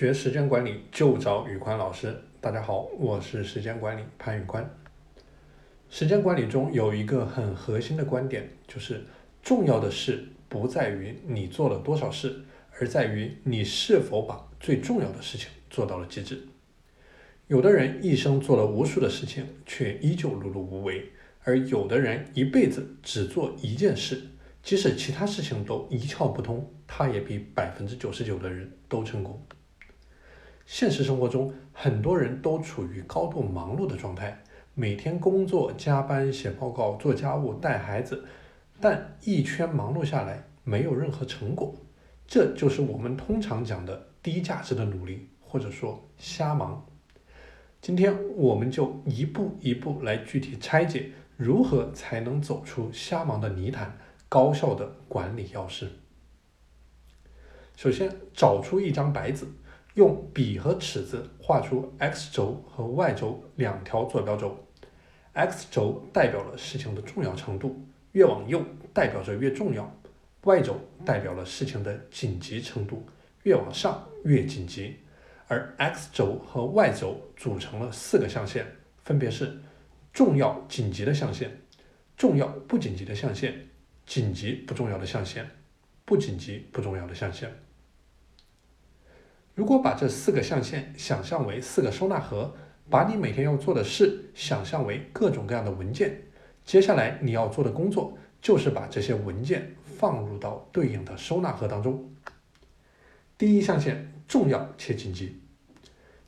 学时间管理就找宇宽老师。大家好，我是时间管理潘宇宽。时间管理中有一个很核心的观点，就是重要的事不在于你做了多少事，而在于你是否把最重要的事情做到了极致。有的人一生做了无数的事情，却依旧碌碌无为；而有的人一辈子只做一件事，即使其他事情都一窍不通，他也比百分之九十九的人都成功。现实生活中，很多人都处于高度忙碌的状态，每天工作、加班、写报告、做家务、带孩子，但一圈忙碌下来，没有任何成果。这就是我们通常讲的低价值的努力，或者说瞎忙。今天我们就一步一步来具体拆解，如何才能走出瞎忙的泥潭，高效的管理要事。首先，找出一张白纸。用笔和尺子画出 x 轴和 y 轴两条坐标轴，x 轴代表了事情的重要程度，越往右代表着越重要；y 轴代表了事情的紧急程度，越往上越紧急。而 x 轴和 y 轴组成了四个象限，分别是重要紧急的象限、重要不紧急的象限、紧急不重要的象限、不紧急不重要的象限。如果把这四个象限想象为四个收纳盒，把你每天要做的事想象为各种各样的文件，接下来你要做的工作就是把这些文件放入到对应的收纳盒当中。第一象限重要且紧急，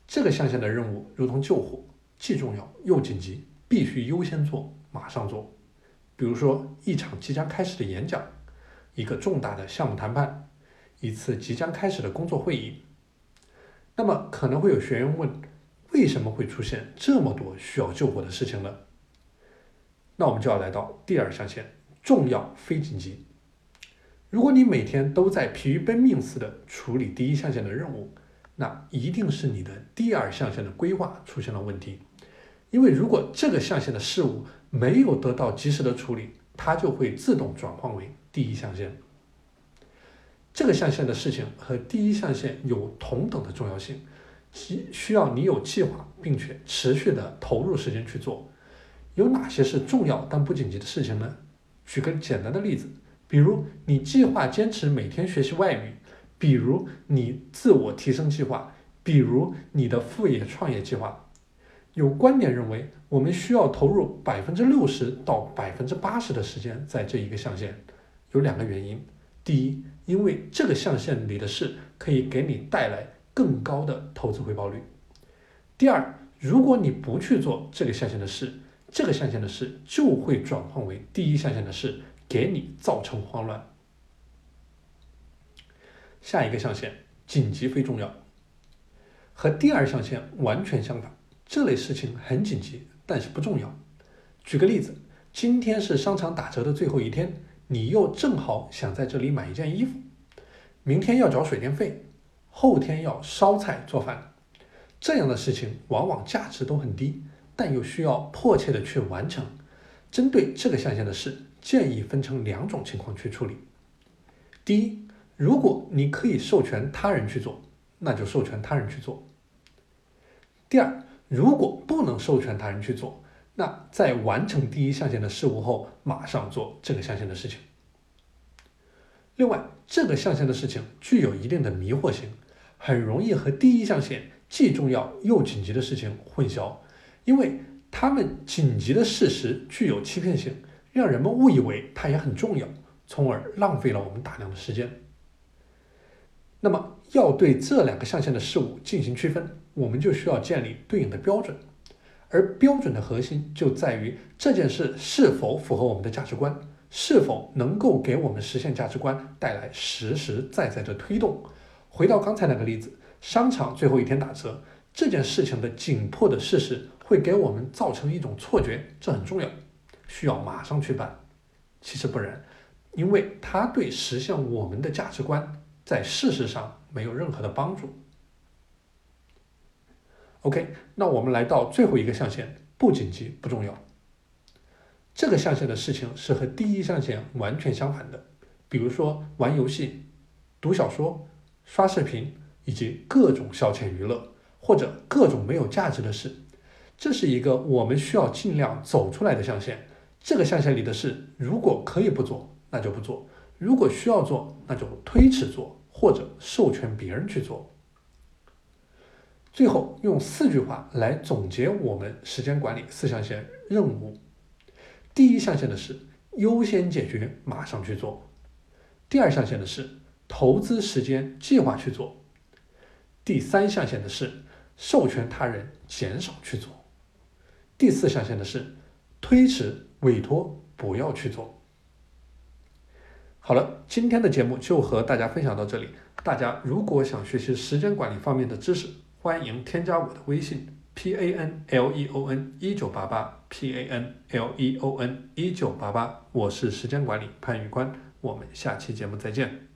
这个象限的任务如同救火，既重要又紧急，必须优先做，马上做。比如说一场即将开始的演讲，一个重大的项目谈判，一次即将开始的工作会议。那么可能会有学员问，为什么会出现这么多需要救火的事情呢？那我们就要来到第二象限，重要非紧急。如果你每天都在疲于奔命似的处理第一象限的任务，那一定是你的第二象限的规划出现了问题。因为如果这个象限的事物没有得到及时的处理，它就会自动转换为第一象限。这个象限的事情和第一象限有同等的重要性，需需要你有计划，并且持续的投入时间去做。有哪些是重要但不紧急的事情呢？举个简单的例子，比如你计划坚持每天学习外语，比如你自我提升计划，比如你的副业创业计划。有观点认为，我们需要投入百分之六十到百分之八十的时间在这一个象限，有两个原因。第一，因为这个象限里的事可以给你带来更高的投资回报率。第二，如果你不去做这个象限的事，这个象限的事就会转换为第一象限的事，给你造成慌乱。下一个象限，紧急非重要，和第二象限完全相反。这类事情很紧急，但是不重要。举个例子，今天是商场打折的最后一天。你又正好想在这里买一件衣服，明天要缴水电费，后天要烧菜做饭，这样的事情往往价值都很低，但又需要迫切的去完成。针对这个象限的事，建议分成两种情况去处理。第一，如果你可以授权他人去做，那就授权他人去做。第二，如果不能授权他人去做，那在完成第一象限的事物后，马上做这个象限的事情。另外，这个象限的事情具有一定的迷惑性，很容易和第一象限既重要又紧急的事情混淆，因为它们紧急的事实具有欺骗性，让人们误以为它也很重要，从而浪费了我们大量的时间。那么，要对这两个象限的事物进行区分，我们就需要建立对应的标准。而标准的核心就在于这件事是否符合我们的价值观，是否能够给我们实现价值观带来实实在在的推动。回到刚才那个例子，商场最后一天打折这件事情的紧迫的事实，会给我们造成一种错觉，这很重要，需要马上去办。其实不然，因为它对实现我们的价值观在事实上没有任何的帮助。OK，那我们来到最后一个象限，不紧急不重要。这个象限的事情是和第一象限完全相反的，比如说玩游戏、读小说、刷视频、以及各种消遣娱乐或者各种没有价值的事。这是一个我们需要尽量走出来的象限。这个象限里的事，如果可以不做，那就不做；如果需要做，那就推迟做，或者授权别人去做。最后用四句话来总结我们时间管理四象限任务：第一象限的是优先解决，马上去做；第二象限的是投资时间，计划去做；第三象限的是授权他人，减少去做；第四象限的是推迟委托，不要去做。好了，今天的节目就和大家分享到这里。大家如果想学习时间管理方面的知识，欢迎添加我的微信 p a n l e o n 一九八八 p a n l e o n 一九八八，我是时间管理潘玉官，我们下期节目再见。